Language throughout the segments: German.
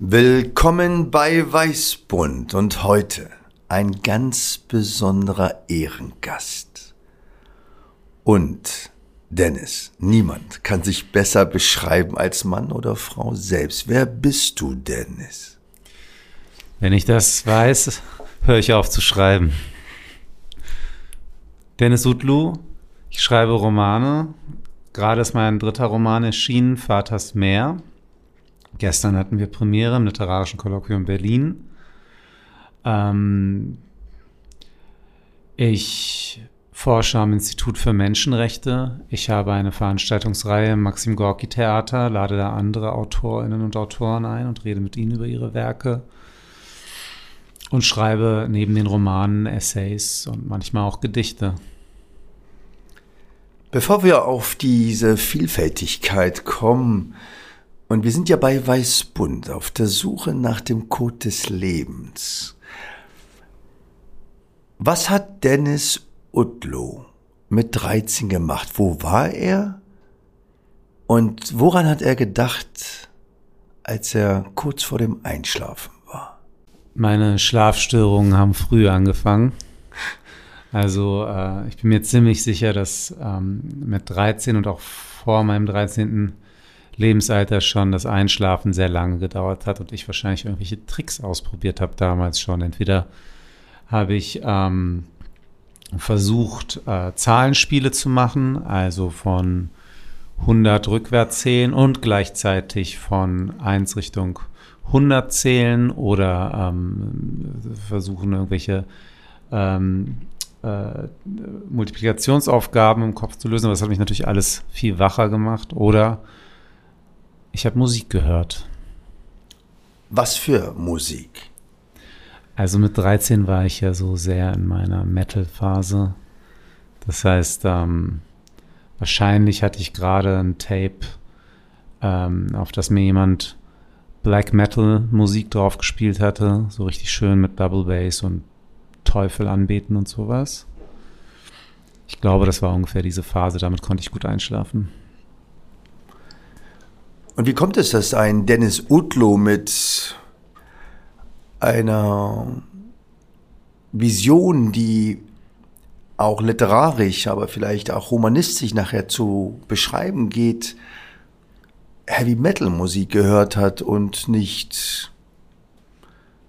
Willkommen bei Weißbund und heute ein ganz besonderer Ehrengast. Und Dennis, niemand kann sich besser beschreiben als Mann oder Frau selbst. Wer bist du, Dennis? Wenn ich das weiß, höre ich auf zu schreiben. Dennis Utlu, ich schreibe Romane. Gerade ist mein dritter Roman erschienen, Vaters Meer. Gestern hatten wir Premiere im Literarischen Kolloquium Berlin. Ähm, ich forsche am Institut für Menschenrechte. Ich habe eine Veranstaltungsreihe im Maxim Gorki Theater, lade da andere Autorinnen und Autoren ein und rede mit ihnen über ihre Werke und schreibe neben den Romanen Essays und manchmal auch Gedichte. Bevor wir auf diese Vielfältigkeit kommen, und wir sind ja bei Weißbund auf der Suche nach dem Code des Lebens. Was hat Dennis Utlo mit 13 gemacht? Wo war er? Und woran hat er gedacht, als er kurz vor dem Einschlafen war? Meine Schlafstörungen haben früh angefangen. Also äh, ich bin mir ziemlich sicher, dass ähm, mit 13 und auch vor meinem 13. Lebensalter schon das Einschlafen sehr lange gedauert hat und ich wahrscheinlich irgendwelche Tricks ausprobiert habe damals schon. Entweder habe ich ähm, versucht, äh, Zahlenspiele zu machen, also von 100 rückwärts zählen und gleichzeitig von 1 Richtung 100 zählen oder ähm, versuchen irgendwelche ähm, äh, Multiplikationsaufgaben im Kopf zu lösen. Aber das hat mich natürlich alles viel wacher gemacht. Oder ich habe Musik gehört. Was für Musik? Also mit 13 war ich ja so sehr in meiner Metal-Phase. Das heißt, ähm, wahrscheinlich hatte ich gerade ein Tape, ähm, auf das mir jemand Black Metal Musik drauf gespielt hatte. So richtig schön mit Double Bass und Teufel anbeten und sowas. Ich glaube, das war ungefähr diese Phase. Damit konnte ich gut einschlafen. Und wie kommt es, dass ein Dennis Utlo mit einer Vision, die auch literarisch, aber vielleicht auch humanistisch nachher zu beschreiben geht, Heavy Metal Musik gehört hat und nicht,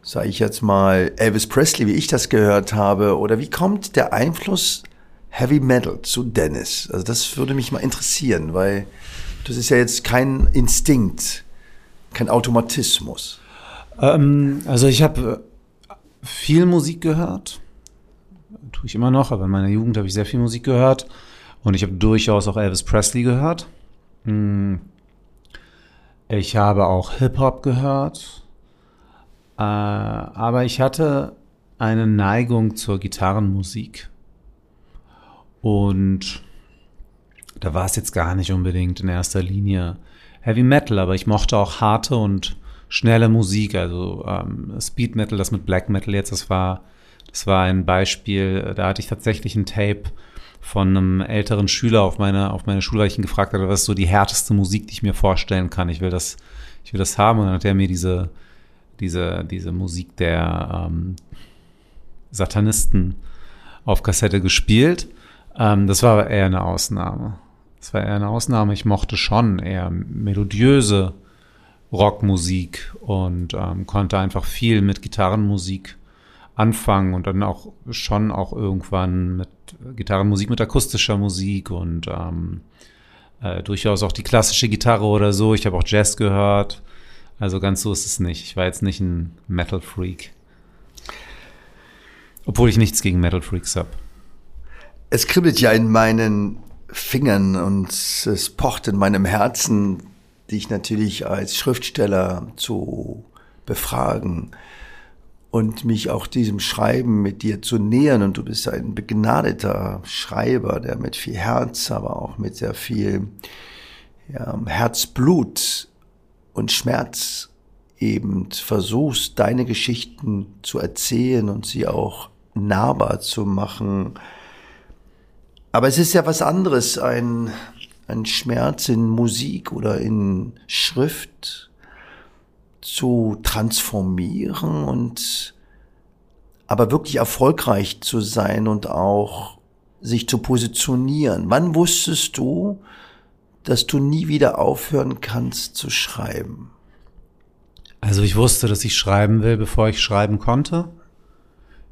sage ich jetzt mal, Elvis Presley, wie ich das gehört habe? Oder wie kommt der Einfluss Heavy Metal zu Dennis? Also das würde mich mal interessieren, weil das ist ja jetzt kein Instinkt, kein Automatismus. Ähm, also ich habe äh, viel Musik gehört. Tue ich immer noch, aber in meiner Jugend habe ich sehr viel Musik gehört. Und ich habe durchaus auch Elvis Presley gehört. Hm. Ich habe auch Hip-Hop gehört. Äh, aber ich hatte eine Neigung zur Gitarrenmusik. Und da war es jetzt gar nicht unbedingt in erster Linie Heavy Metal, aber ich mochte auch harte und schnelle Musik, also ähm, Speed Metal, das mit Black Metal jetzt, das war, das war ein Beispiel, da hatte ich tatsächlich ein Tape von einem älteren Schüler auf meine, auf meine Schule, weil ich ihn gefragt hatte, was ist so die härteste Musik, die ich mir vorstellen kann. Ich will das, ich will das haben. Und dann hat er mir diese, diese, diese Musik der ähm, Satanisten auf Kassette gespielt. Ähm, das war eher eine Ausnahme. Das war eher eine Ausnahme. Ich mochte schon eher melodiöse Rockmusik und ähm, konnte einfach viel mit Gitarrenmusik anfangen und dann auch schon auch irgendwann mit Gitarrenmusik, mit akustischer Musik und ähm, äh, durchaus auch die klassische Gitarre oder so. Ich habe auch Jazz gehört. Also ganz so ist es nicht. Ich war jetzt nicht ein Metal-Freak. Obwohl ich nichts gegen Metal-Freaks habe. Es kribbelt ja in meinen Fingern und es pocht in meinem Herzen, dich natürlich als Schriftsteller zu befragen. und mich auch diesem Schreiben mit dir zu nähern. Und du bist ein begnadeter Schreiber, der mit viel Herz, aber auch mit sehr viel ja, Herzblut und Schmerz eben versuchst, deine Geschichten zu erzählen und sie auch nahbar zu machen. Aber es ist ja was anderes, ein, ein Schmerz in Musik oder in Schrift zu transformieren und aber wirklich erfolgreich zu sein und auch sich zu positionieren. Wann wusstest du, dass du nie wieder aufhören kannst zu schreiben? Also ich wusste, dass ich schreiben will, bevor ich schreiben konnte.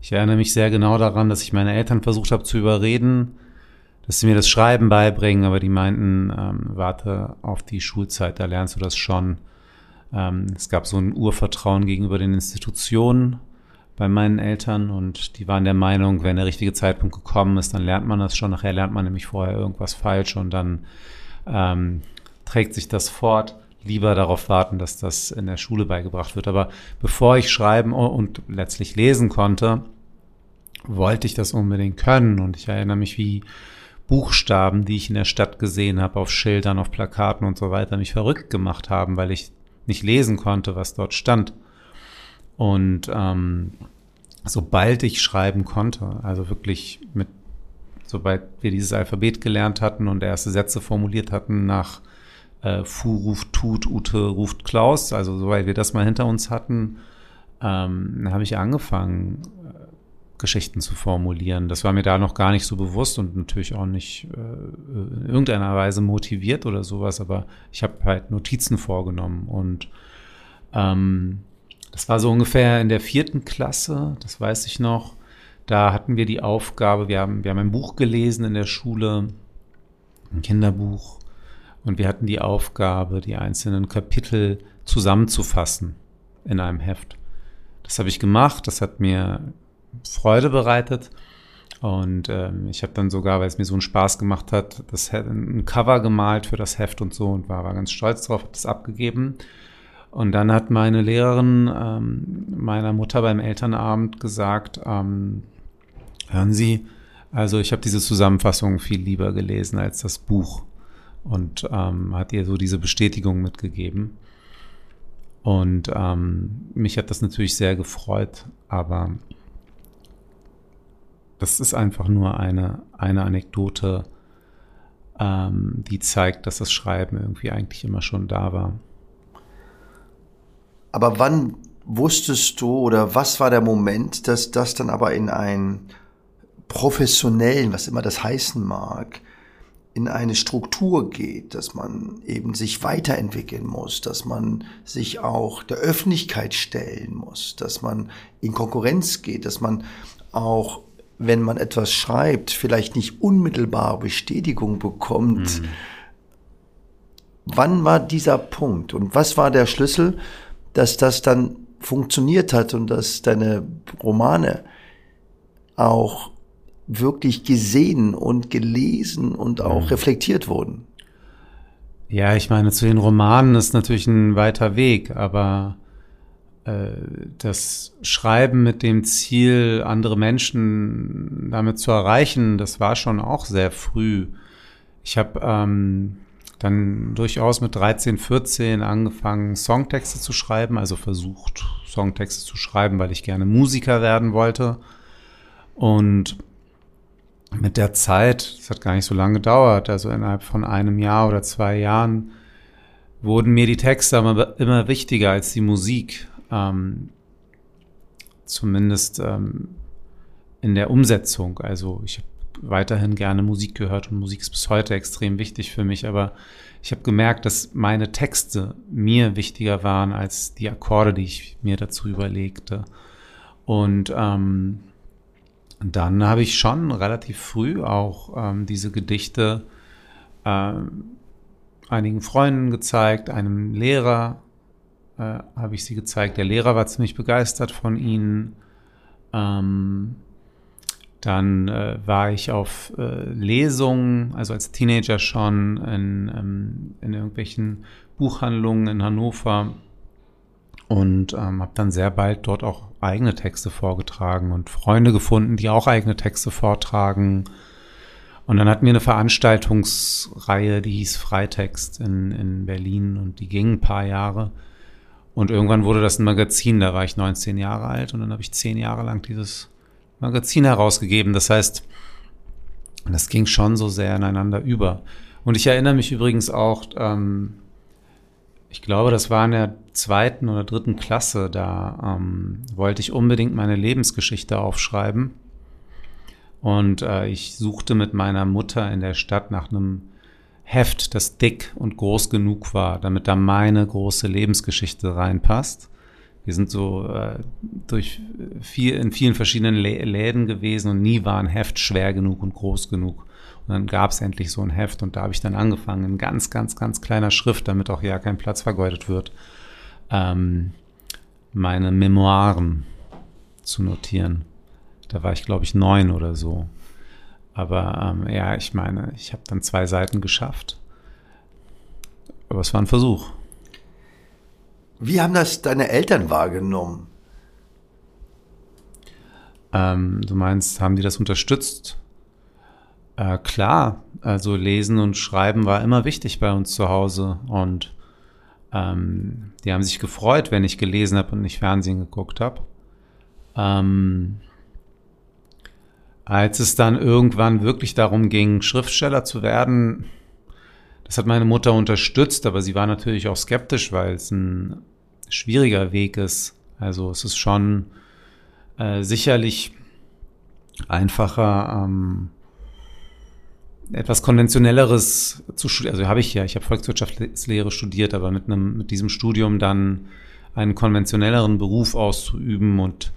Ich erinnere mich sehr genau daran, dass ich meine Eltern versucht habe zu überreden, dass sie mir das Schreiben beibringen, aber die meinten, ähm, warte auf die Schulzeit, da lernst du das schon. Ähm, es gab so ein Urvertrauen gegenüber den Institutionen bei meinen Eltern und die waren der Meinung, wenn der richtige Zeitpunkt gekommen ist, dann lernt man das schon. Nachher lernt man nämlich vorher irgendwas falsch und dann ähm, trägt sich das fort. Lieber darauf warten, dass das in der Schule beigebracht wird. Aber bevor ich schreiben und letztlich lesen konnte, wollte ich das unbedingt können. Und ich erinnere mich, wie Buchstaben, die ich in der Stadt gesehen habe, auf Schildern, auf Plakaten und so weiter, mich verrückt gemacht haben, weil ich nicht lesen konnte, was dort stand. Und ähm, sobald ich schreiben konnte, also wirklich mit, sobald wir dieses Alphabet gelernt hatten und erste Sätze formuliert hatten nach äh, Fu ruft Tut, Ute ruft Klaus, also sobald wir das mal hinter uns hatten, ähm, habe ich angefangen, Geschichten zu formulieren. Das war mir da noch gar nicht so bewusst und natürlich auch nicht äh, in irgendeiner Weise motiviert oder sowas, aber ich habe halt Notizen vorgenommen und ähm, das war so ungefähr in der vierten Klasse, das weiß ich noch. Da hatten wir die Aufgabe, wir haben, wir haben ein Buch gelesen in der Schule, ein Kinderbuch, und wir hatten die Aufgabe, die einzelnen Kapitel zusammenzufassen in einem Heft. Das habe ich gemacht, das hat mir Freude bereitet. Und ähm, ich habe dann sogar, weil es mir so einen Spaß gemacht hat, das ein Cover gemalt für das Heft und so und war, war ganz stolz drauf, habe das abgegeben. Und dann hat meine Lehrerin ähm, meiner Mutter beim Elternabend gesagt, ähm, hören Sie, also ich habe diese Zusammenfassung viel lieber gelesen als das Buch und ähm, hat ihr so diese Bestätigung mitgegeben. Und ähm, mich hat das natürlich sehr gefreut, aber das ist einfach nur eine, eine Anekdote, ähm, die zeigt, dass das Schreiben irgendwie eigentlich immer schon da war. Aber wann wusstest du oder was war der Moment, dass das dann aber in einen professionellen, was immer das heißen mag, in eine Struktur geht, dass man eben sich weiterentwickeln muss, dass man sich auch der Öffentlichkeit stellen muss, dass man in Konkurrenz geht, dass man auch wenn man etwas schreibt, vielleicht nicht unmittelbar Bestätigung bekommt. Mhm. Wann war dieser Punkt und was war der Schlüssel, dass das dann funktioniert hat und dass deine Romane auch wirklich gesehen und gelesen und auch mhm. reflektiert wurden? Ja, ich meine, zu den Romanen ist natürlich ein weiter Weg, aber das Schreiben mit dem Ziel, andere Menschen damit zu erreichen, das war schon auch sehr früh. Ich habe ähm, dann durchaus mit 13, 14 angefangen, Songtexte zu schreiben, also versucht, Songtexte zu schreiben, weil ich gerne Musiker werden wollte. Und mit der Zeit, das hat gar nicht so lange gedauert, also innerhalb von einem Jahr oder zwei Jahren, wurden mir die Texte aber immer wichtiger als die Musik ähm, zumindest ähm, in der Umsetzung. Also ich habe weiterhin gerne Musik gehört und Musik ist bis heute extrem wichtig für mich, aber ich habe gemerkt, dass meine Texte mir wichtiger waren als die Akkorde, die ich mir dazu überlegte. Und ähm, dann habe ich schon relativ früh auch ähm, diese Gedichte äh, einigen Freunden gezeigt, einem Lehrer, äh, habe ich sie gezeigt. Der Lehrer war ziemlich begeistert von ihnen. Ähm, dann äh, war ich auf äh, Lesungen, also als Teenager schon in, ähm, in irgendwelchen Buchhandlungen in Hannover und ähm, habe dann sehr bald dort auch eigene Texte vorgetragen und Freunde gefunden, die auch eigene Texte vortragen. Und dann hatten wir eine Veranstaltungsreihe, die hieß Freitext in, in Berlin und die ging ein paar Jahre. Und irgendwann wurde das ein Magazin, da war ich 19 Jahre alt und dann habe ich zehn Jahre lang dieses Magazin herausgegeben. Das heißt, das ging schon so sehr ineinander über. Und ich erinnere mich übrigens auch, ähm, ich glaube, das war in der zweiten oder dritten Klasse, da ähm, wollte ich unbedingt meine Lebensgeschichte aufschreiben. Und äh, ich suchte mit meiner Mutter in der Stadt nach einem Heft, das dick und groß genug war, damit da meine große Lebensgeschichte reinpasst. Wir sind so äh, durch viel, in vielen verschiedenen Läden gewesen und nie war ein Heft schwer genug und groß genug. Und dann gab es endlich so ein Heft und da habe ich dann angefangen, in ganz, ganz, ganz kleiner Schrift, damit auch ja kein Platz vergeudet wird, ähm, meine Memoiren zu notieren. Da war ich, glaube ich, neun oder so. Aber ähm, ja, ich meine, ich habe dann zwei Seiten geschafft. Aber es war ein Versuch. Wie haben das deine Eltern wahrgenommen? Ähm, du meinst, haben die das unterstützt? Äh, klar, also Lesen und Schreiben war immer wichtig bei uns zu Hause und ähm, die haben sich gefreut, wenn ich gelesen habe und nicht Fernsehen geguckt habe. Ähm, als es dann irgendwann wirklich darum ging, Schriftsteller zu werden, das hat meine Mutter unterstützt, aber sie war natürlich auch skeptisch, weil es ein schwieriger Weg ist. Also es ist schon äh, sicherlich einfacher, ähm, etwas konventionelleres zu studieren. Also habe ich ja, ich habe Volkswirtschaftslehre studiert, aber mit einem, mit diesem Studium dann einen konventionelleren Beruf auszuüben und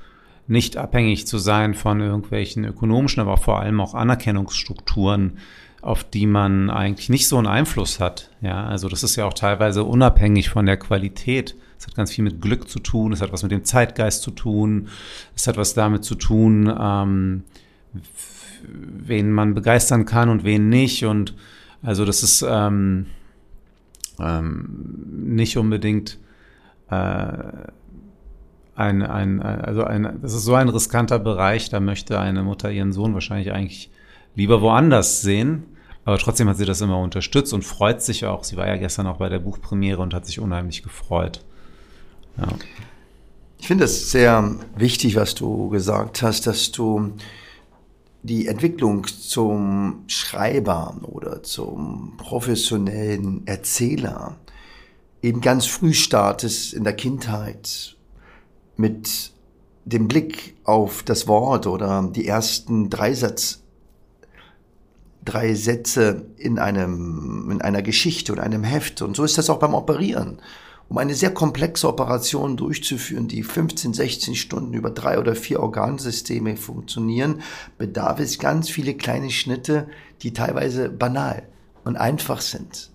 nicht abhängig zu sein von irgendwelchen ökonomischen, aber vor allem auch Anerkennungsstrukturen, auf die man eigentlich nicht so einen Einfluss hat. Ja, also das ist ja auch teilweise unabhängig von der Qualität. Es hat ganz viel mit Glück zu tun, es hat was mit dem Zeitgeist zu tun, es hat was damit zu tun, ähm, wen man begeistern kann und wen nicht. Und also das ist ähm, ähm, nicht unbedingt äh, ein, ein, also ein, das ist so ein riskanter Bereich, da möchte eine Mutter ihren Sohn wahrscheinlich eigentlich lieber woanders sehen. Aber trotzdem hat sie das immer unterstützt und freut sich auch. Sie war ja gestern auch bei der Buchpremiere und hat sich unheimlich gefreut. Ja. Ich finde es sehr wichtig, was du gesagt hast, dass du die Entwicklung zum Schreiber oder zum professionellen Erzähler eben ganz früh startest in der Kindheit mit dem Blick auf das Wort oder die ersten drei, Satz, drei Sätze in, einem, in einer Geschichte oder einem Heft. Und so ist das auch beim Operieren. Um eine sehr komplexe Operation durchzuführen, die 15, 16 Stunden über drei oder vier Organsysteme funktionieren, bedarf es ganz viele kleine Schnitte, die teilweise banal und einfach sind.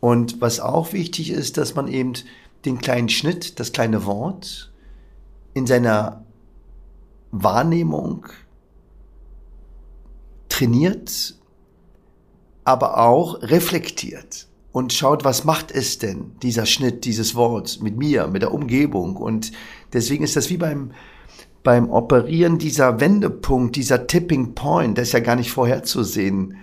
Und was auch wichtig ist, dass man eben den kleinen Schnitt, das kleine Wort in seiner Wahrnehmung trainiert, aber auch reflektiert und schaut, was macht es denn, dieser Schnitt, dieses Wort mit mir, mit der Umgebung. Und deswegen ist das wie beim, beim Operieren dieser Wendepunkt, dieser Tipping Point, das ist ja gar nicht vorherzusehen.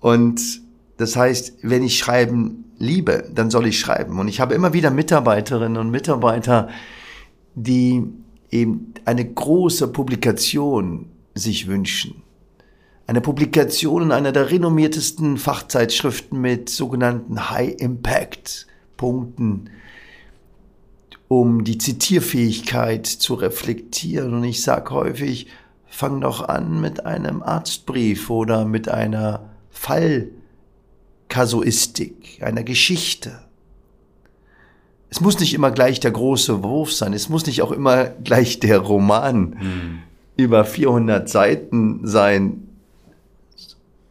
Und das heißt, wenn ich schreiben liebe, dann soll ich schreiben. Und ich habe immer wieder Mitarbeiterinnen und Mitarbeiter, die eben eine große Publikation sich wünschen eine Publikation in einer der renommiertesten Fachzeitschriften mit sogenannten High-Impact-Punkten, um die Zitierfähigkeit zu reflektieren. Und ich sage häufig, fang doch an mit einem Arztbrief oder mit einer Fallkasuistik, einer Geschichte. Es muss nicht immer gleich der große Wurf sein, es muss nicht auch immer gleich der Roman hm. über 400 Seiten sein,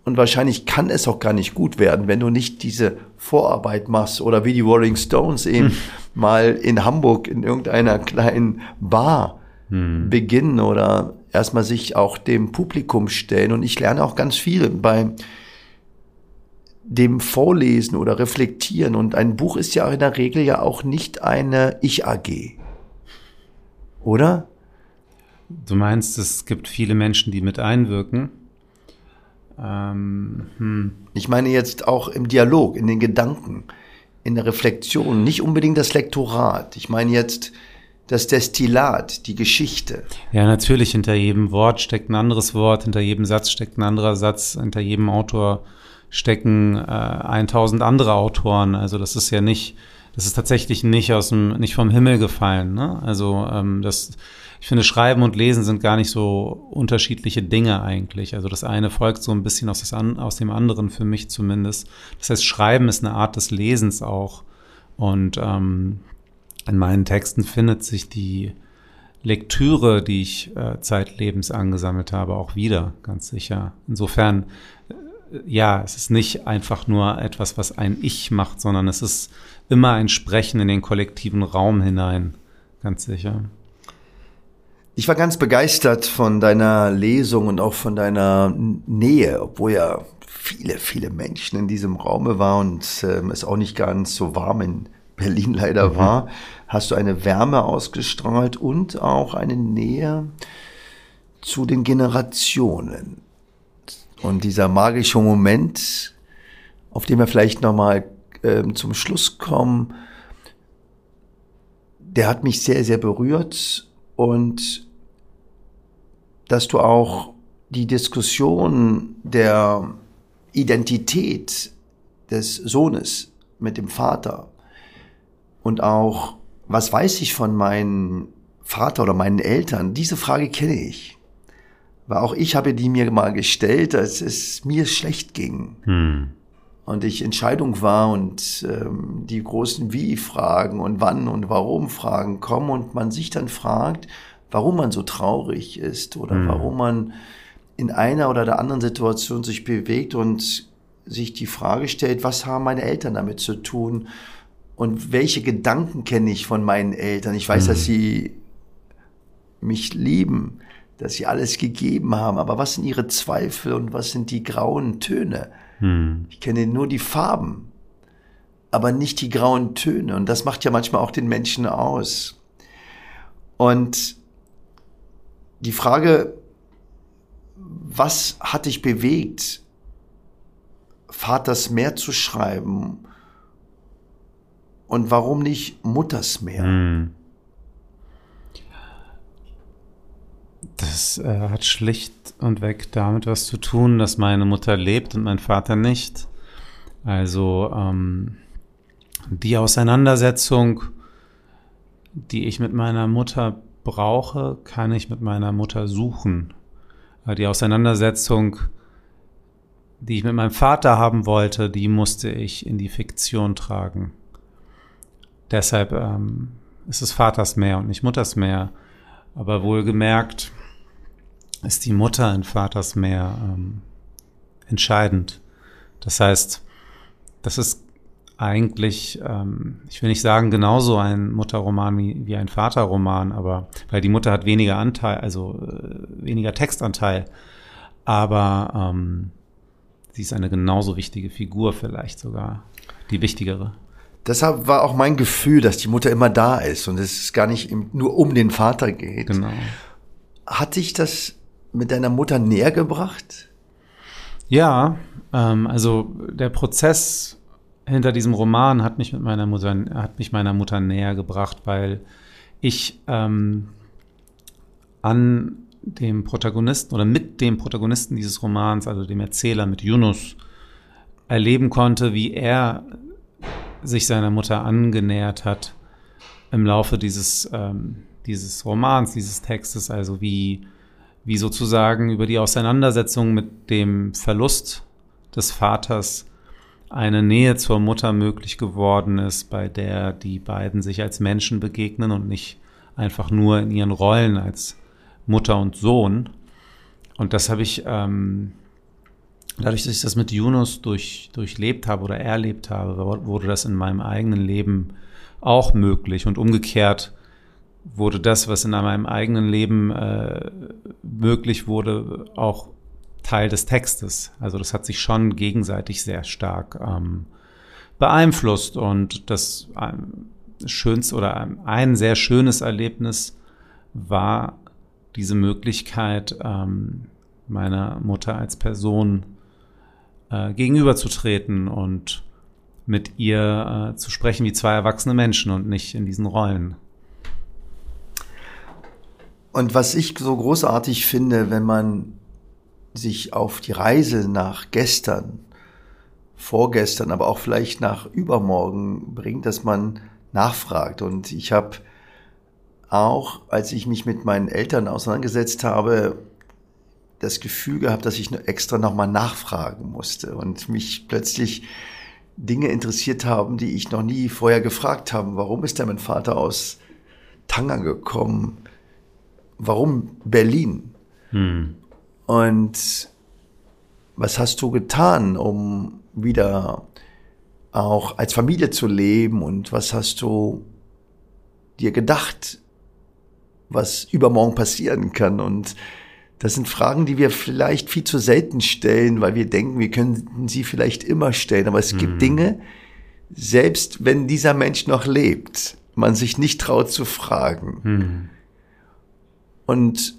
und wahrscheinlich kann es auch gar nicht gut werden, wenn du nicht diese Vorarbeit machst oder wie die Rolling Stones eben hm. mal in Hamburg in irgendeiner kleinen Bar hm. beginnen oder erstmal sich auch dem Publikum stellen. Und ich lerne auch ganz viel bei dem Vorlesen oder Reflektieren. Und ein Buch ist ja in der Regel ja auch nicht eine Ich-AG. Oder? Du meinst, es gibt viele Menschen, die mit einwirken? Ähm, hm. Ich meine jetzt auch im Dialog, in den Gedanken, in der Reflexion, nicht unbedingt das Lektorat. Ich meine jetzt das Destillat, die Geschichte. Ja, natürlich, hinter jedem Wort steckt ein anderes Wort, hinter jedem Satz steckt ein anderer Satz, hinter jedem Autor stecken äh, 1000 andere Autoren. Also das ist ja nicht, das ist tatsächlich nicht aus dem, nicht vom Himmel gefallen. Ne? Also ähm, das, ich finde, Schreiben und Lesen sind gar nicht so unterschiedliche Dinge eigentlich. Also das eine folgt so ein bisschen aus, das an, aus dem anderen, für mich zumindest. Das heißt, Schreiben ist eine Art des Lesens auch. Und ähm, in meinen Texten findet sich die Lektüre, die ich äh, zeitlebens angesammelt habe, auch wieder, ganz sicher. Insofern, ja, es ist nicht einfach nur etwas, was ein Ich macht, sondern es ist immer ein Sprechen in den kollektiven Raum hinein, ganz sicher. Ich war ganz begeistert von deiner Lesung und auch von deiner Nähe, obwohl ja viele, viele Menschen in diesem Raume waren und äh, es auch nicht ganz so warm in Berlin leider mhm. war, hast du eine Wärme ausgestrahlt und auch eine Nähe zu den Generationen. Und dieser magische Moment, auf den wir vielleicht nochmal äh, zum Schluss kommen, der hat mich sehr, sehr berührt und dass du auch die Diskussion der Identität des Sohnes mit dem Vater und auch, was weiß ich von meinem Vater oder meinen Eltern? Diese Frage kenne ich. Weil auch ich habe die mir mal gestellt, als es mir schlecht ging. Hm. Und ich Entscheidung war und ähm, die großen Wie-Fragen und wann und warum-Fragen kommen und man sich dann fragt, warum man so traurig ist oder hm. warum man in einer oder der anderen Situation sich bewegt und sich die Frage stellt, was haben meine Eltern damit zu tun? und welche Gedanken kenne ich von meinen Eltern. Ich weiß, mhm. dass sie mich lieben, dass sie alles gegeben haben, aber was sind ihre Zweifel und was sind die grauen Töne? Mhm. Ich kenne nur die Farben, aber nicht die grauen Töne und das macht ja manchmal auch den Menschen aus. Und die Frage, was hat dich bewegt, Vaters mehr zu schreiben und warum nicht Muttersmeer? Hm. Das äh, hat schlicht und weg damit was zu tun, dass meine Mutter lebt und mein Vater nicht. Also ähm, die Auseinandersetzung, die ich mit meiner Mutter brauche, kann ich mit meiner Mutter suchen. Die Auseinandersetzung, die ich mit meinem Vater haben wollte, die musste ich in die Fiktion tragen. Deshalb ähm, ist es Vaters Meer und nicht Mutters Meer. Aber wohlgemerkt ist die Mutter in Vaters Meer ähm, entscheidend. Das heißt, das ist eigentlich, ähm, ich will nicht sagen genauso ein Mutterroman wie, wie ein Vaterroman, aber weil die Mutter hat weniger Anteil, also äh, weniger Textanteil, aber ähm, sie ist eine genauso wichtige Figur vielleicht sogar, die wichtigere deshalb war auch mein Gefühl, dass die Mutter immer da ist und es gar nicht nur um den Vater geht. Genau. Hat dich das mit deiner Mutter näher gebracht? Ja, ähm, also der Prozess hinter diesem Roman hat mich mit meiner Mutter, hat mich meiner Mutter näher gebracht, weil ich ähm, an dem Protagonisten oder mit dem Protagonisten dieses Romans, also dem Erzähler mit Yunus, erleben konnte, wie er sich seiner Mutter angenähert hat im Laufe dieses, ähm, dieses Romans, dieses Textes, also wie, wie sozusagen über die Auseinandersetzung mit dem Verlust des Vaters eine Nähe zur Mutter möglich geworden ist, bei der die beiden sich als Menschen begegnen und nicht einfach nur in ihren Rollen als Mutter und Sohn. Und das habe ich ähm, dadurch, dass ich das mit Yunus durch, durchlebt habe oder erlebt habe, wurde das in meinem eigenen Leben auch möglich. Und umgekehrt wurde das, was in meinem eigenen Leben äh, möglich wurde, auch Teil des Textes. Also das hat sich schon gegenseitig sehr stark ähm, beeinflusst und das ähm, schönste oder ein sehr schönes Erlebnis war diese Möglichkeit, ähm, meiner Mutter als Person äh, gegenüberzutreten und mit ihr äh, zu sprechen wie zwei erwachsene Menschen und nicht in diesen Rollen. Und was ich so großartig finde, wenn man sich auf die Reise nach gestern, vorgestern, aber auch vielleicht nach übermorgen bringt, dass man nachfragt. Und ich habe auch, als ich mich mit meinen Eltern auseinandergesetzt habe, das Gefühl gehabt, dass ich extra nochmal nachfragen musste und mich plötzlich Dinge interessiert haben, die ich noch nie vorher gefragt habe. Warum ist denn mein Vater aus Tanger gekommen? Warum Berlin? Hm. Und was hast du getan, um wieder auch als Familie zu leben? Und was hast du dir gedacht, was übermorgen passieren kann? Und das sind Fragen, die wir vielleicht viel zu selten stellen, weil wir denken, wir können sie vielleicht immer stellen. Aber es gibt mhm. Dinge, selbst wenn dieser Mensch noch lebt, man sich nicht traut zu fragen. Mhm. Und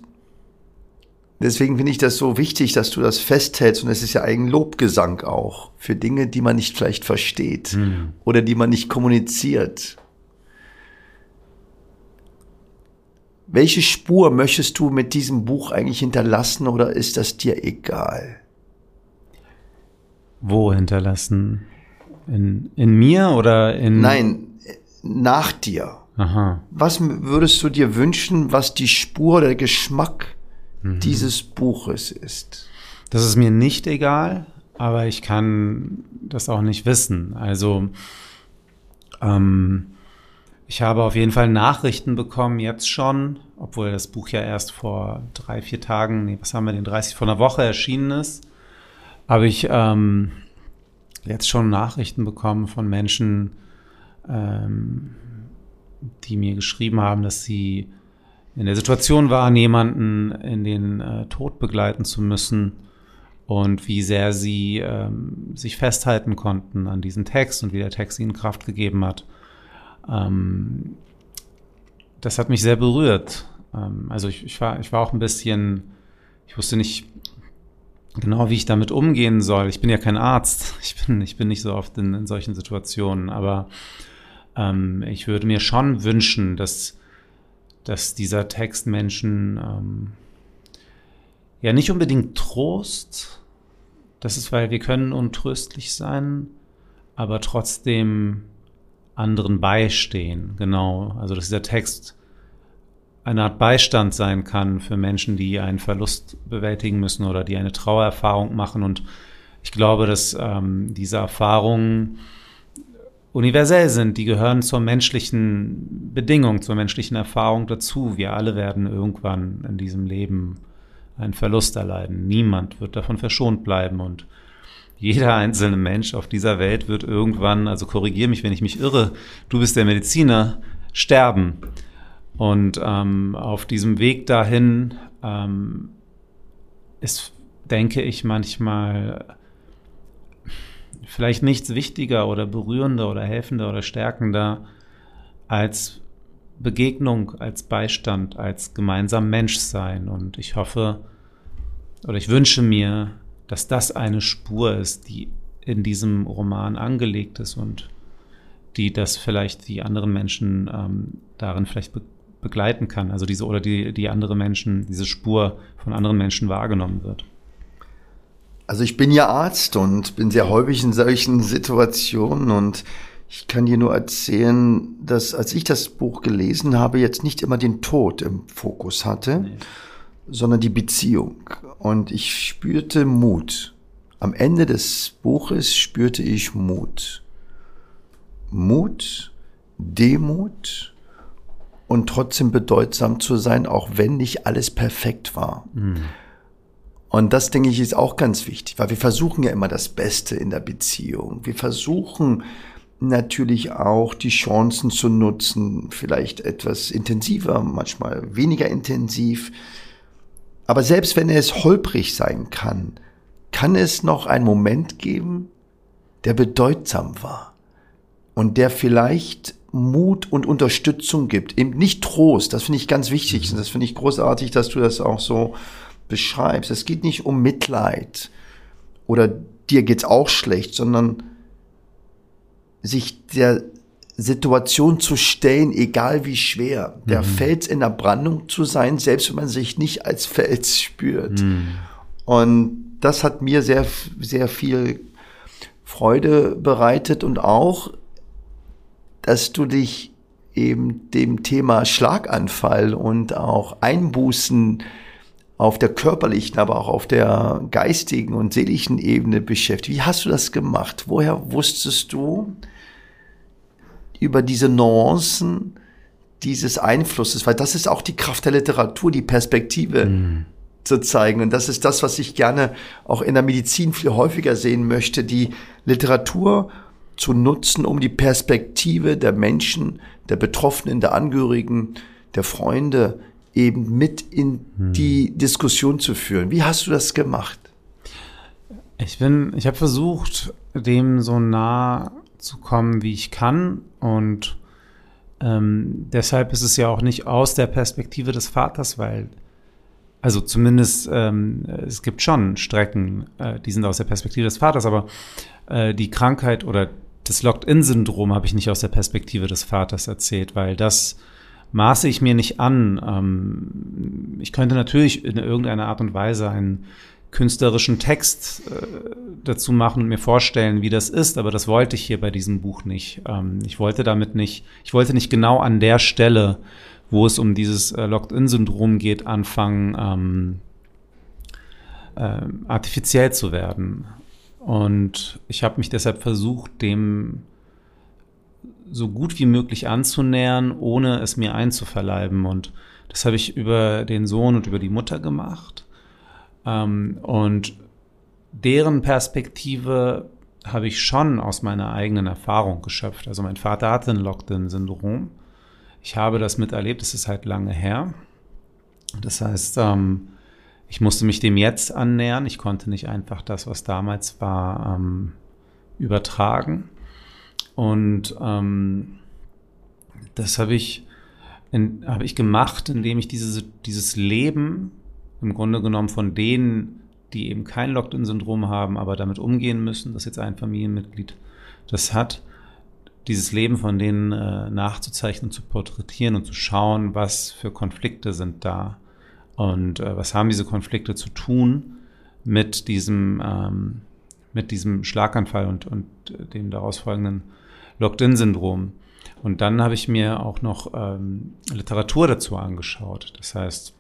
deswegen finde ich das so wichtig, dass du das festhältst. Und es ist ja ein Lobgesang auch für Dinge, die man nicht vielleicht versteht mhm. oder die man nicht kommuniziert. Welche Spur möchtest du mit diesem Buch eigentlich hinterlassen oder ist das dir egal? Wo hinterlassen? In, in mir oder in. Nein, nach dir. Aha. Was würdest du dir wünschen, was die Spur, der Geschmack mhm. dieses Buches ist? Das ist mir nicht egal, aber ich kann das auch nicht wissen. Also, ähm, ich habe auf jeden Fall Nachrichten bekommen, jetzt schon, obwohl das Buch ja erst vor drei, vier Tagen, nee, was haben wir denn, 30 vor einer Woche erschienen ist, habe ich ähm, jetzt schon Nachrichten bekommen von Menschen, ähm, die mir geschrieben haben, dass sie in der Situation waren, jemanden in den äh, Tod begleiten zu müssen und wie sehr sie ähm, sich festhalten konnten an diesem Text und wie der Text ihnen Kraft gegeben hat. Ähm, das hat mich sehr berührt. Ähm, also ich, ich, war, ich war auch ein bisschen, ich wusste nicht genau, wie ich damit umgehen soll. Ich bin ja kein Arzt. Ich bin, ich bin nicht so oft in, in solchen Situationen, aber ähm, ich würde mir schon wünschen, dass, dass dieser Text Menschen ähm, ja nicht unbedingt Trost, das ist, weil wir können untröstlich sein, aber trotzdem anderen beistehen. Genau. Also, dass dieser Text eine Art Beistand sein kann für Menschen, die einen Verlust bewältigen müssen oder die eine Trauererfahrung machen. Und ich glaube, dass ähm, diese Erfahrungen universell sind. Die gehören zur menschlichen Bedingung, zur menschlichen Erfahrung dazu. Wir alle werden irgendwann in diesem Leben einen Verlust erleiden. Niemand wird davon verschont bleiben. Und jeder einzelne Mensch auf dieser Welt wird irgendwann, also korrigiere mich, wenn ich mich irre, du bist der Mediziner, sterben. Und ähm, auf diesem Weg dahin ähm, ist, denke ich, manchmal vielleicht nichts wichtiger oder berührender oder helfender oder stärkender als Begegnung, als Beistand, als gemeinsam Menschsein. Und ich hoffe oder ich wünsche mir, dass das eine Spur ist, die in diesem Roman angelegt ist und die das vielleicht die anderen Menschen ähm, darin vielleicht be begleiten kann, also diese oder die, die andere Menschen, diese Spur von anderen Menschen wahrgenommen wird. Also ich bin ja Arzt und bin sehr häufig in solchen Situationen und ich kann dir nur erzählen, dass als ich das Buch gelesen habe, jetzt nicht immer den Tod im Fokus hatte, nee sondern die Beziehung. Und ich spürte Mut. Am Ende des Buches spürte ich Mut. Mut, Demut und trotzdem bedeutsam zu sein, auch wenn nicht alles perfekt war. Mhm. Und das, denke ich, ist auch ganz wichtig, weil wir versuchen ja immer das Beste in der Beziehung. Wir versuchen natürlich auch die Chancen zu nutzen, vielleicht etwas intensiver, manchmal weniger intensiv Aber selbst wenn es holprig sein kann, kann es noch einen Moment geben, der bedeutsam war und der vielleicht Mut und Unterstützung gibt. Eben nicht Trost, das finde ich ganz wichtig und das finde ich großartig, dass du das auch so beschreibst. Es geht nicht um Mitleid oder dir geht's auch schlecht, sondern sich der Situation zu stellen, egal wie schwer, der mhm. Fels in der Brandung zu sein, selbst wenn man sich nicht als Fels spürt. Mhm. Und das hat mir sehr, sehr viel Freude bereitet und auch, dass du dich eben dem Thema Schlaganfall und auch Einbußen auf der körperlichen, aber auch auf der geistigen und seelischen Ebene beschäftigt. Wie hast du das gemacht? Woher wusstest du über diese Nuancen dieses Einflusses? Weil das ist auch die Kraft der Literatur, die Perspektive mhm. zu zeigen. Und das ist das, was ich gerne auch in der Medizin viel häufiger sehen möchte, die Literatur zu nutzen, um die Perspektive der Menschen, der Betroffenen, der Angehörigen, der Freunde eben mit in hm. die Diskussion zu führen. Wie hast du das gemacht? Ich bin, ich habe versucht, dem so nah zu kommen, wie ich kann. Und ähm, deshalb ist es ja auch nicht aus der Perspektive des Vaters, weil, also zumindest, ähm, es gibt schon Strecken, äh, die sind aus der Perspektive des Vaters, aber äh, die Krankheit oder das Locked-In-Syndrom habe ich nicht aus der Perspektive des Vaters erzählt, weil das maße ich mir nicht an. Ähm, ich könnte natürlich in irgendeiner Art und Weise einen künstlerischen Text äh, dazu machen und mir vorstellen, wie das ist, aber das wollte ich hier bei diesem Buch nicht. Ähm, ich wollte damit nicht, ich wollte nicht genau an der Stelle, wo es um dieses äh, Locked-In-Syndrom geht, anfangen, ähm, äh, artifiziell zu werden. Und ich habe mich deshalb versucht, dem so gut wie möglich anzunähern, ohne es mir einzuverleiben. Und das habe ich über den Sohn und über die Mutter gemacht. Ähm, und deren Perspektive habe ich schon aus meiner eigenen Erfahrung geschöpft. Also mein Vater hatte ein Lockdown-Syndrom. Ich habe das miterlebt, es ist halt lange her. Das heißt, ähm, ich musste mich dem jetzt annähern. Ich konnte nicht einfach das, was damals war, ähm, übertragen. Und ähm, das habe ich, hab ich gemacht, indem ich diese, dieses Leben im Grunde genommen von denen, die eben kein Locked-in-Syndrom haben, aber damit umgehen müssen, dass jetzt ein Familienmitglied das hat, dieses Leben von denen äh, nachzuzeichnen, zu porträtieren und zu schauen, was für Konflikte sind da. Und äh, was haben diese Konflikte zu tun mit diesem, ähm, mit diesem Schlaganfall und, und dem daraus folgenden Locked-in-Syndrom. Und dann habe ich mir auch noch ähm, Literatur dazu angeschaut. Das heißt,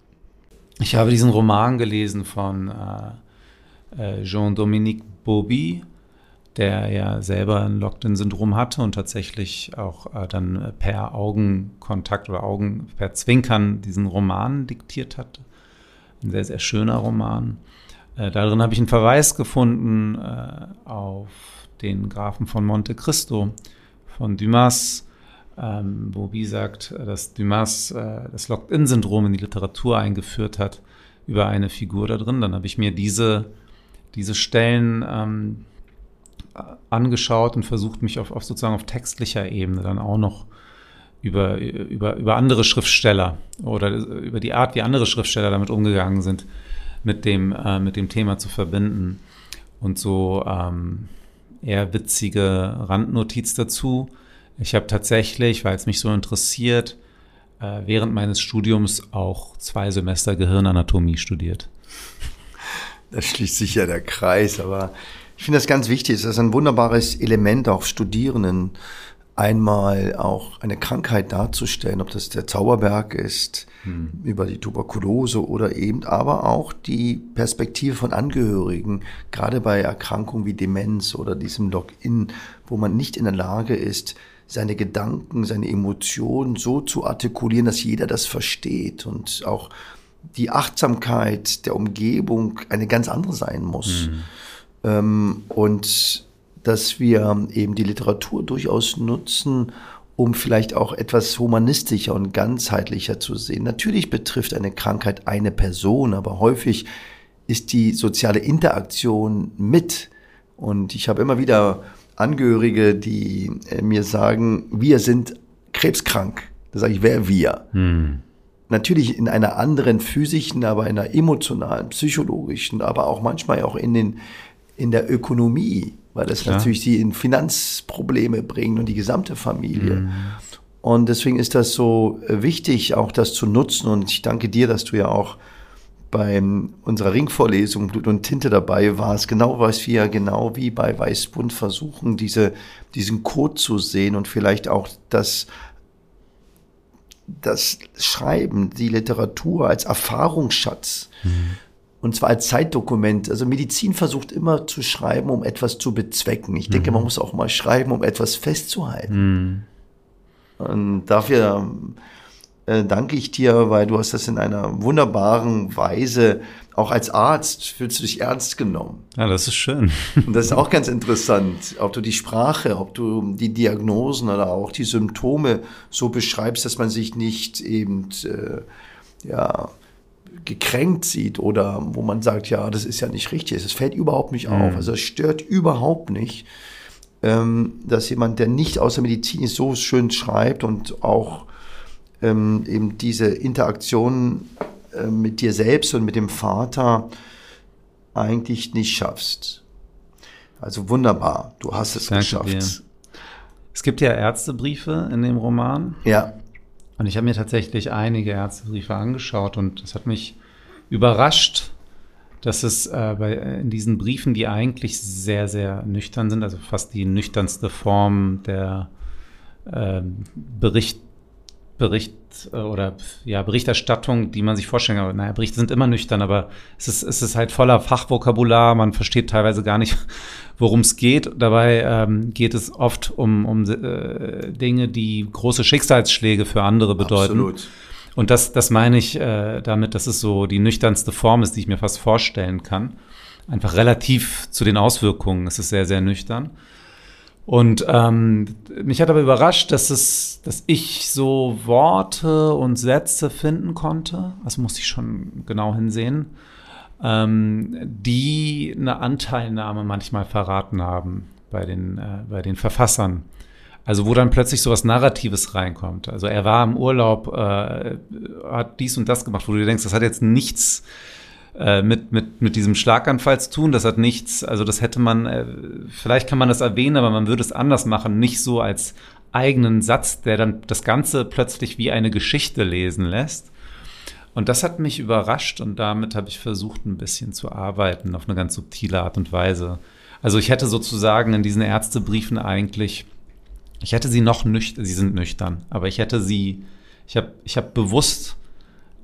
ich habe diesen Roman gelesen von äh, äh, Jean-Dominique Bobby, der ja selber ein Locked-in-Syndrom hatte und tatsächlich auch äh, dann per Augenkontakt oder Augen per Zwinkern diesen Roman diktiert hat. Ein sehr, sehr schöner Roman. Äh, darin habe ich einen Verweis gefunden äh, auf den Grafen von Monte Cristo von Dumas, ähm, wo wie sagt, dass Dumas äh, das Locked-in-Syndrom in die Literatur eingeführt hat über eine Figur da drin. Dann habe ich mir diese, diese Stellen ähm, angeschaut und versucht, mich auf, auf sozusagen auf textlicher Ebene dann auch noch über, über, über andere Schriftsteller oder über die Art, wie andere Schriftsteller damit umgegangen sind, mit dem, äh, mit dem Thema zu verbinden. Und so ähm, eher witzige Randnotiz dazu. Ich habe tatsächlich, weil es mich so interessiert, äh, während meines Studiums auch zwei Semester Gehirnanatomie studiert. Da schließt sich ja der Kreis, aber ich finde das ganz wichtig. Es ist ein wunderbares Element auch Studierenden, einmal auch eine Krankheit darzustellen, ob das der Zauberberg ist, hm. über die Tuberkulose oder eben aber auch die Perspektive von Angehörigen, gerade bei Erkrankungen wie Demenz oder diesem Login, wo man nicht in der Lage ist, seine Gedanken, seine Emotionen so zu artikulieren, dass jeder das versteht und auch die Achtsamkeit der Umgebung eine ganz andere sein muss. Hm. Ähm, und dass wir eben die Literatur durchaus nutzen, um vielleicht auch etwas humanistischer und ganzheitlicher zu sehen. Natürlich betrifft eine Krankheit eine Person, aber häufig ist die soziale Interaktion mit. Und ich habe immer wieder Angehörige, die äh, mir sagen, wir sind krebskrank. Da sage ich, wer wir? Hm. Natürlich in einer anderen physischen, aber in einer emotionalen, psychologischen, aber auch manchmal auch in, den, in der Ökonomie weil das Klar. natürlich sie in Finanzprobleme bringt und die gesamte Familie. Mhm. Und deswegen ist das so äh, wichtig, auch das zu nutzen. Und ich danke dir, dass du ja auch bei unserer Ringvorlesung Blut und Tinte dabei warst. Genau, was wir genau wie bei Weißbund versuchen, diese, diesen Code zu sehen und vielleicht auch das, das Schreiben, die Literatur als Erfahrungsschatz. Mhm und zwar als Zeitdokument. Also Medizin versucht immer zu schreiben, um etwas zu bezwecken. Ich denke, mhm. man muss auch mal schreiben, um etwas festzuhalten. Mhm. Und dafür äh, danke ich dir, weil du hast das in einer wunderbaren Weise auch als Arzt fühlst du dich ernst genommen. Ja, das ist schön. Und das ist auch ganz interessant, ob du die Sprache, ob du die Diagnosen oder auch die Symptome so beschreibst, dass man sich nicht eben äh, ja gekränkt sieht oder wo man sagt, ja, das ist ja nicht richtig. Es fällt überhaupt nicht auf. Mhm. Also es stört überhaupt nicht, ähm, dass jemand, der nicht aus der Medizin ist, so schön schreibt und auch ähm, eben diese Interaktion äh, mit dir selbst und mit dem Vater eigentlich nicht schaffst. Also wunderbar, du hast es Danke geschafft. Dir. Es gibt ja Ärztebriefe in dem Roman. Ja. Und ich habe mir tatsächlich einige Ärztebriefe angeschaut und es hat mich überrascht, dass es äh, bei, in diesen Briefen, die eigentlich sehr, sehr nüchtern sind, also fast die nüchternste Form der äh, Bericht, Bericht äh, oder ja, Berichterstattung, die man sich vorstellen kann. Naja, Berichte sind immer nüchtern, aber es ist, es ist halt voller Fachvokabular. Man versteht teilweise gar nicht, worum es geht. Dabei ähm, geht es oft um, um äh, Dinge, die große Schicksalsschläge für andere bedeuten. Absolut. Und das, das meine ich äh, damit, dass es so die nüchternste Form ist, die ich mir fast vorstellen kann. Einfach relativ zu den Auswirkungen ist es sehr, sehr nüchtern. Und ähm, mich hat aber überrascht, dass es, dass ich so Worte und Sätze finden konnte. Das muss ich schon genau hinsehen ähm, die eine Anteilnahme manchmal verraten haben bei den, äh, bei den Verfassern. Also wo dann plötzlich so was Narratives reinkommt. Also er war im Urlaub, äh, hat dies und das gemacht, wo du dir denkst, das hat jetzt nichts äh, mit, mit, mit diesem Schlaganfall zu tun. Das hat nichts, also das hätte man, äh, vielleicht kann man das erwähnen, aber man würde es anders machen, nicht so als eigenen Satz, der dann das Ganze plötzlich wie eine Geschichte lesen lässt. Und das hat mich überrascht und damit habe ich versucht, ein bisschen zu arbeiten auf eine ganz subtile Art und Weise. Also ich hätte sozusagen in diesen Ärztebriefen eigentlich, ich hätte sie noch nüchtern, sie sind nüchtern, aber ich hätte sie, ich habe ich hab bewusst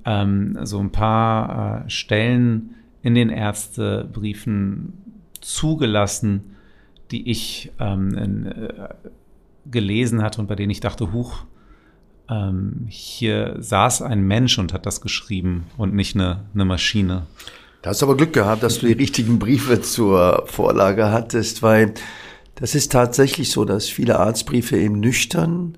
ähm, so ein paar äh, Stellen in den Ärztebriefen zugelassen, die ich ähm, in, äh, gelesen hatte und bei denen ich dachte, huch, ähm, hier saß ein Mensch und hat das geschrieben und nicht eine, eine Maschine. Da hast du aber Glück gehabt, dass du die richtigen Briefe zur Vorlage hattest, weil das ist tatsächlich so, dass viele Arztbriefe eben nüchtern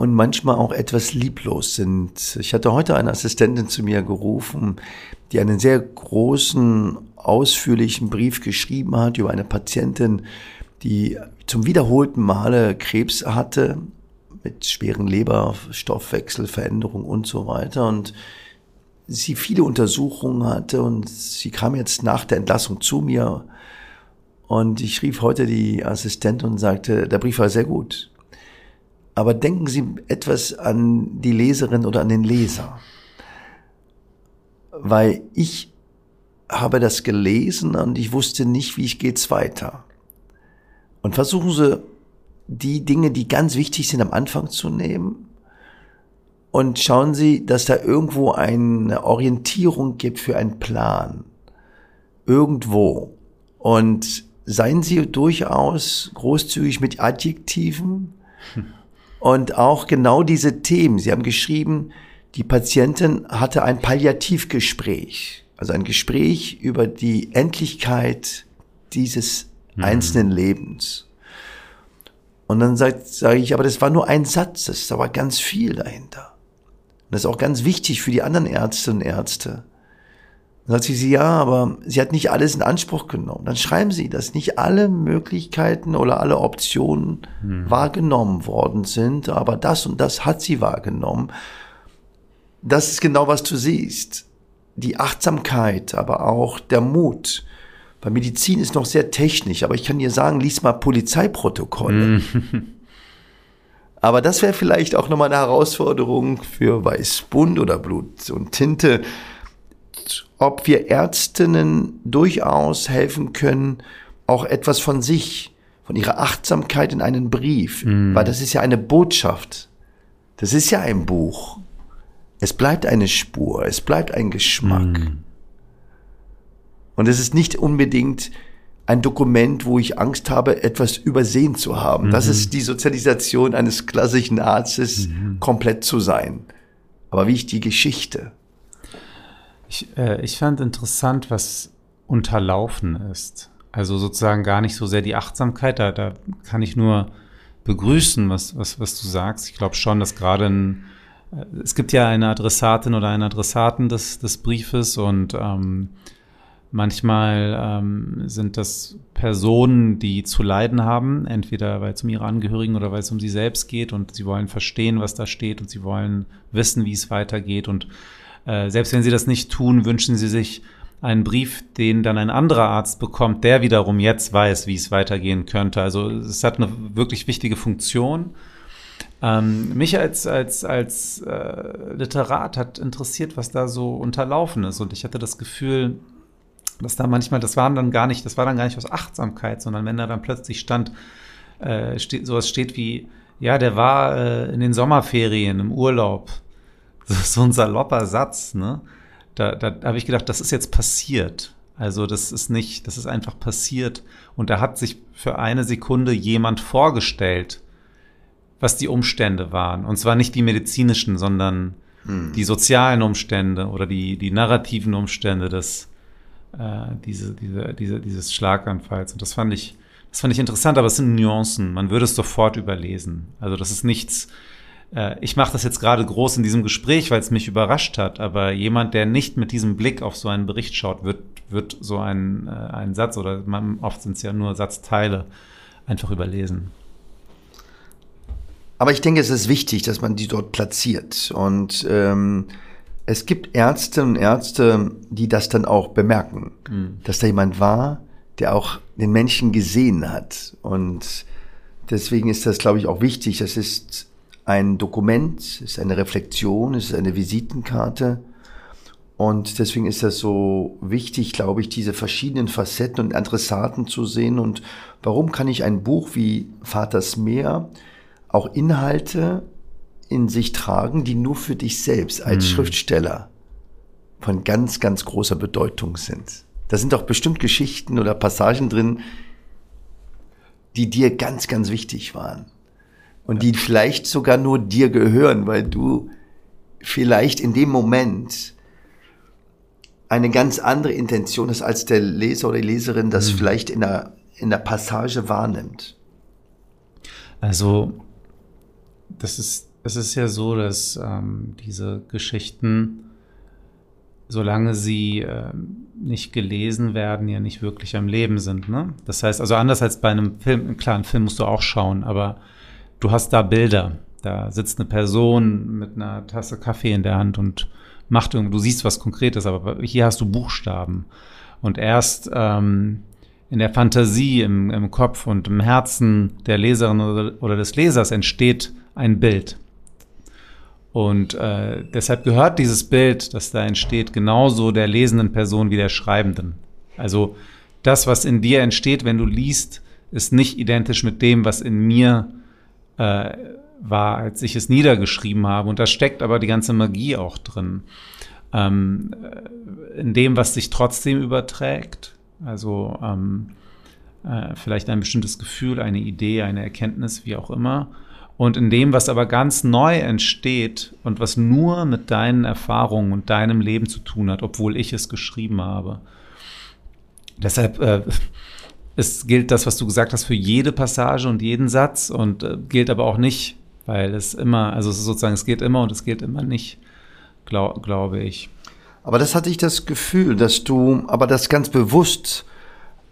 und manchmal auch etwas lieblos sind. Ich hatte heute eine Assistentin zu mir gerufen, die einen sehr großen, ausführlichen Brief geschrieben hat über eine Patientin, die zum wiederholten Male Krebs hatte mit schweren Leberstoffwechselveränderungen und so weiter. Und sie viele Untersuchungen hatte und sie kam jetzt nach der Entlassung zu mir und ich rief heute die Assistentin und sagte, der Brief war sehr gut. Aber denken Sie etwas an die Leserin oder an den Leser. Weil ich habe das gelesen und ich wusste nicht, wie ich geht's weiter. Und versuchen Sie die Dinge, die ganz wichtig sind, am Anfang zu nehmen. Und schauen Sie, dass da irgendwo eine Orientierung gibt für einen Plan. Irgendwo. Und seien Sie durchaus großzügig mit Adjektiven und auch genau diese Themen. Sie haben geschrieben, die Patientin hatte ein Palliativgespräch, also ein Gespräch über die Endlichkeit dieses mhm. einzelnen Lebens. Und dann sage sag ich, aber das war nur ein Satz, das aber ganz viel dahinter. Und das ist auch ganz wichtig für die anderen Ärzte und Ärzte. Dann sagt sie, ja, aber sie hat nicht alles in Anspruch genommen. Dann schreiben sie, dass nicht alle Möglichkeiten oder alle Optionen hm. wahrgenommen worden sind, aber das und das hat sie wahrgenommen. Das ist genau, was du siehst. Die Achtsamkeit, aber auch der Mut. Weil Medizin ist noch sehr technisch, aber ich kann dir sagen, lies mal Polizeiprotokolle. Hm. aber das wäre vielleicht auch nochmal eine Herausforderung für Weißbund oder Blut und Tinte, ob wir Ärztinnen durchaus helfen können, auch etwas von sich, von ihrer Achtsamkeit in einen Brief, mm. weil das ist ja eine Botschaft. Das ist ja ein Buch. Es bleibt eine Spur, es bleibt ein Geschmack. Mm. Und es ist nicht unbedingt ein Dokument, wo ich Angst habe, etwas übersehen zu haben. Mhm. Das ist die Sozialisation eines klassischen Arztes, mhm. komplett zu sein. Aber wie ich die Geschichte, ich, äh, ich fand interessant, was unterlaufen ist. Also sozusagen gar nicht so sehr die Achtsamkeit, da, da kann ich nur begrüßen, was, was, was du sagst. Ich glaube schon, dass gerade ein, äh, es gibt ja eine Adressatin oder einen Adressaten des, des Briefes und ähm, manchmal ähm, sind das Personen, die zu leiden haben, entweder weil es um ihre Angehörigen oder weil es um sie selbst geht und sie wollen verstehen, was da steht und sie wollen wissen, wie es weitergeht und äh, selbst wenn sie das nicht tun, wünschen sie sich einen Brief, den dann ein anderer Arzt bekommt, der wiederum jetzt weiß, wie es weitergehen könnte. Also es hat eine wirklich wichtige Funktion. Ähm, mich als, als, als äh, Literat hat interessiert, was da so unterlaufen ist. Und ich hatte das Gefühl, dass da manchmal, das waren dann gar nicht, das war dann gar nicht aus Achtsamkeit, sondern wenn da dann plötzlich stand, äh, steht, sowas steht wie, ja, der war äh, in den Sommerferien im Urlaub so ein salopper Satz, ne? Da, da habe ich gedacht, das ist jetzt passiert. Also das ist nicht, das ist einfach passiert. Und da hat sich für eine Sekunde jemand vorgestellt, was die Umstände waren. Und zwar nicht die medizinischen, sondern hm. die sozialen Umstände oder die, die narrativen Umstände des, äh, diese, diese, diese, dieses Schlaganfalls. Und das fand ich, das fand ich interessant, aber es sind Nuancen. Man würde es sofort überlesen. Also das ist nichts, äh, ich mache das jetzt gerade groß in diesem Gespräch, weil es mich überrascht hat, aber jemand, der nicht mit diesem Blick auf so einen Bericht schaut, wird, wird so einen, äh, einen Satz oder man, oft sind es ja nur Satzteile einfach überlesen. Aber ich denke, es ist wichtig, dass man die dort platziert. Und ähm, es gibt Ärzte und Ärzte, die das dann auch bemerken, mhm. dass da jemand war, der auch den Menschen gesehen hat. Und deswegen ist das, glaube ich, auch wichtig. Das ist ein Dokument, es ist eine Reflexion, es ist eine Visitenkarte. Und deswegen ist das so wichtig, glaube ich, diese verschiedenen Facetten und Adressaten zu sehen. Und warum kann ich ein Buch wie Vaters Meer auch Inhalte in sich tragen, die nur für dich selbst als hm. Schriftsteller von ganz, ganz großer Bedeutung sind? Da sind doch bestimmt Geschichten oder Passagen drin, die dir ganz, ganz wichtig waren und die vielleicht sogar nur dir gehören, weil du vielleicht in dem Moment eine ganz andere Intention hast, als der Leser oder die Leserin das mhm. vielleicht in der, in der Passage wahrnimmt. Also, das ist, es ist ja so, dass ähm, diese Geschichten, solange sie äh, nicht gelesen werden, ja nicht wirklich am Leben sind. Ne? Das heißt, also anders als bei einem Film, klar, einen Film musst du auch schauen, aber du hast da Bilder. Da sitzt eine Person mit einer Tasse Kaffee in der Hand und macht irgendwie, du siehst was Konkretes, aber hier hast du Buchstaben. Und erst ähm, in der Fantasie, im, im Kopf und im Herzen der Leserin oder, oder des Lesers entsteht ein Bild. Und äh, deshalb gehört dieses Bild, das da entsteht, genauso der lesenden Person wie der Schreibenden. Also das, was in dir entsteht, wenn du liest, ist nicht identisch mit dem, was in mir äh, war, als ich es niedergeschrieben habe. Und da steckt aber die ganze Magie auch drin. Ähm, äh, in dem, was sich trotzdem überträgt. Also ähm, äh, vielleicht ein bestimmtes Gefühl, eine Idee, eine Erkenntnis, wie auch immer. Und in dem, was aber ganz neu entsteht und was nur mit deinen Erfahrungen und deinem Leben zu tun hat, obwohl ich es geschrieben habe. Deshalb äh, es gilt das, was du gesagt hast, für jede Passage und jeden Satz und äh, gilt aber auch nicht, weil es immer, also es ist sozusagen, es gilt immer und es gilt immer nicht, glaub, glaube ich. Aber das hatte ich das Gefühl, dass du aber das ganz bewusst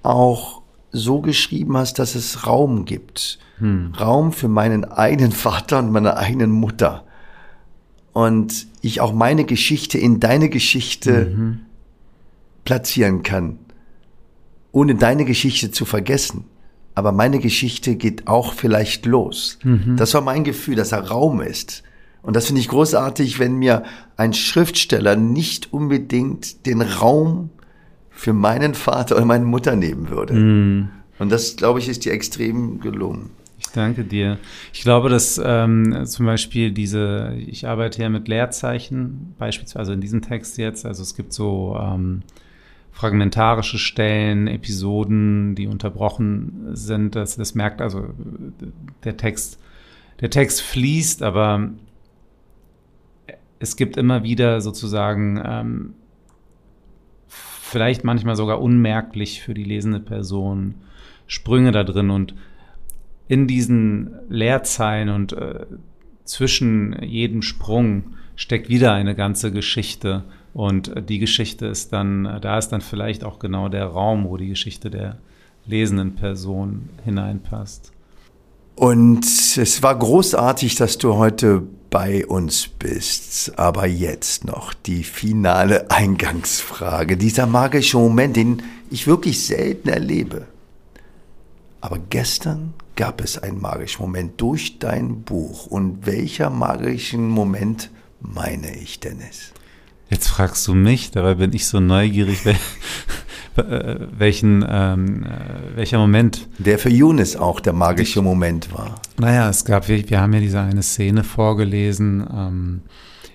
auch so geschrieben hast, dass es Raum gibt. Hm. Raum für meinen eigenen Vater und meine eigenen Mutter. Und ich auch meine Geschichte in deine Geschichte mhm. platzieren kann, ohne deine Geschichte zu vergessen. Aber meine Geschichte geht auch vielleicht los. Mhm. Das war mein Gefühl, dass da Raum ist. Und das finde ich großartig, wenn mir ein Schriftsteller nicht unbedingt den Raum für meinen Vater oder meine Mutter nehmen würde. Mm. Und das, glaube ich, ist dir extrem gelungen. Ich danke dir. Ich glaube, dass ähm, zum Beispiel diese, ich arbeite ja mit Leerzeichen, beispielsweise in diesem Text jetzt, also es gibt so ähm, fragmentarische Stellen, Episoden, die unterbrochen sind. Das, das merkt also der Text, der Text fließt, aber es gibt immer wieder sozusagen ähm, vielleicht manchmal sogar unmerklich für die lesende Person Sprünge da drin und in diesen Leerzeilen und äh, zwischen jedem Sprung steckt wieder eine ganze Geschichte und äh, die Geschichte ist dann, äh, da ist dann vielleicht auch genau der Raum, wo die Geschichte der lesenden Person hineinpasst. Und es war großartig, dass du heute bei uns bist. Aber jetzt noch die finale Eingangsfrage. Dieser magische Moment, den ich wirklich selten erlebe. Aber gestern gab es einen magischen Moment durch dein Buch. Und welcher magischen Moment meine ich, Dennis? Jetzt fragst du mich, dabei bin ich so neugierig, welchen, ähm, äh, welcher Moment. Der für Younes auch der magische Moment war. Naja, es gab, wir, wir haben ja diese eine Szene vorgelesen, ähm,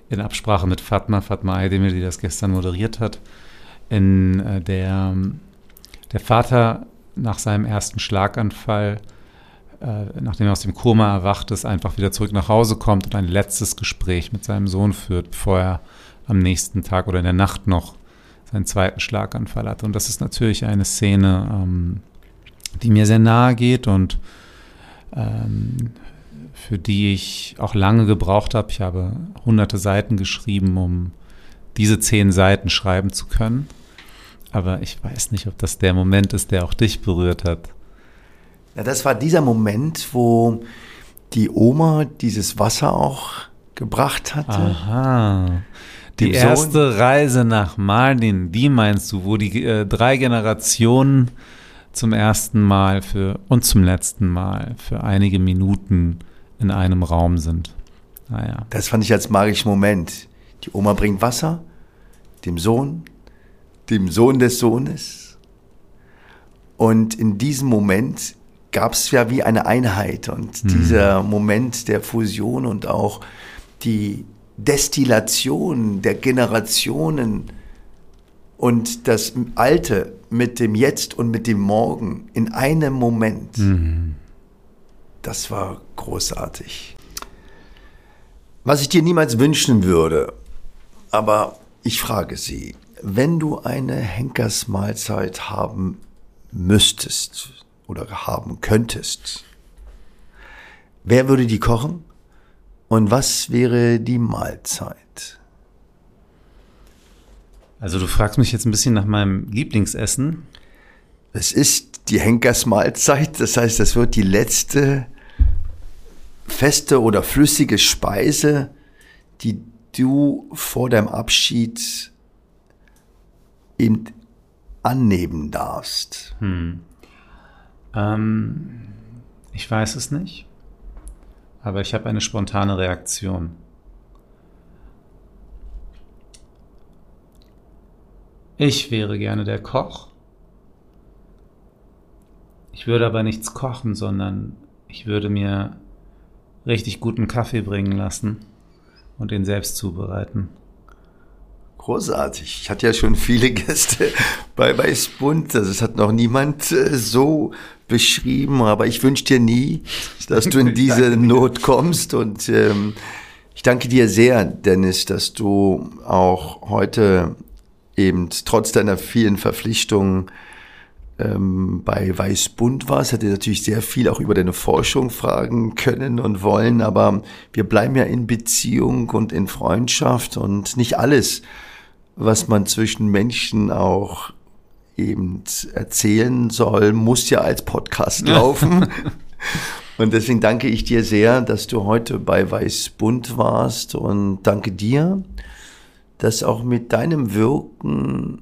in Absprache mit Fatma, Fatma Aydemir, die das gestern moderiert hat, in äh, der der Vater nach seinem ersten Schlaganfall, äh, nachdem er aus dem Koma erwacht ist, einfach wieder zurück nach Hause kommt und ein letztes Gespräch mit seinem Sohn führt, bevor er am nächsten Tag oder in der Nacht noch seinen zweiten Schlaganfall hatte. Und das ist natürlich eine Szene, ähm, die mir sehr nahe geht und ähm, für die ich auch lange gebraucht habe. Ich habe hunderte Seiten geschrieben, um diese zehn Seiten schreiben zu können. Aber ich weiß nicht, ob das der Moment ist, der auch dich berührt hat. Ja, das war dieser Moment, wo die Oma dieses Wasser auch gebracht hatte. Aha. Die erste Sohn. Reise nach Mardin, die meinst du, wo die äh, drei Generationen zum ersten Mal für und zum letzten Mal für einige Minuten in einem Raum sind. Naja. Ah, das fand ich als magischen Moment. Die Oma bringt Wasser, dem Sohn, dem Sohn des Sohnes. Und in diesem Moment gab es ja wie eine Einheit und mhm. dieser Moment der Fusion und auch die Destillation der Generationen und das Alte mit dem Jetzt und mit dem Morgen in einem Moment. Mhm. Das war großartig. Was ich dir niemals wünschen würde, aber ich frage Sie, wenn du eine Henkersmahlzeit haben müsstest oder haben könntest, wer würde die kochen? Und was wäre die Mahlzeit? Also du fragst mich jetzt ein bisschen nach meinem Lieblingsessen. Es ist die Henkersmahlzeit, das heißt, das wird die letzte feste oder flüssige Speise, die du vor deinem Abschied eben annehmen darfst. Hm. Ähm, ich weiß es nicht aber ich habe eine spontane Reaktion. Ich wäre gerne der Koch. Ich würde aber nichts kochen, sondern ich würde mir richtig guten Kaffee bringen lassen und den selbst zubereiten. Großartig. Ich hatte ja schon viele Gäste bei, Spund. Also es hat noch niemand äh, so beschrieben, aber ich wünsche dir nie, dass du in diese Not kommst. Und ähm, ich danke dir sehr, Dennis, dass du auch heute eben trotz deiner vielen Verpflichtungen ähm, bei Weißbund warst, hätte natürlich sehr viel auch über deine Forschung fragen können und wollen, aber wir bleiben ja in Beziehung und in Freundschaft und nicht alles, was man zwischen Menschen auch eben erzählen soll, muss ja als Podcast laufen. und deswegen danke ich dir sehr, dass du heute bei Weißbund warst und danke dir, dass auch mit deinem Wirken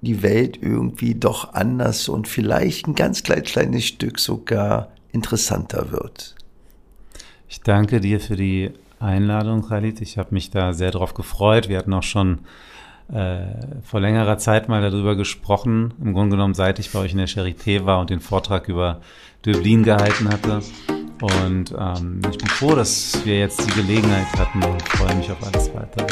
die Welt irgendwie doch anders und vielleicht ein ganz klein, kleines Stück sogar interessanter wird. Ich danke dir für die Einladung, Khalid. Ich habe mich da sehr drauf gefreut. Wir hatten auch schon äh, vor längerer Zeit mal darüber gesprochen. Im Grunde genommen, seit ich bei euch in der Charité war und den Vortrag über Dublin gehalten hatte. Und ähm, ich bin froh, dass wir jetzt die Gelegenheit hatten und freue mich auf alles weitere.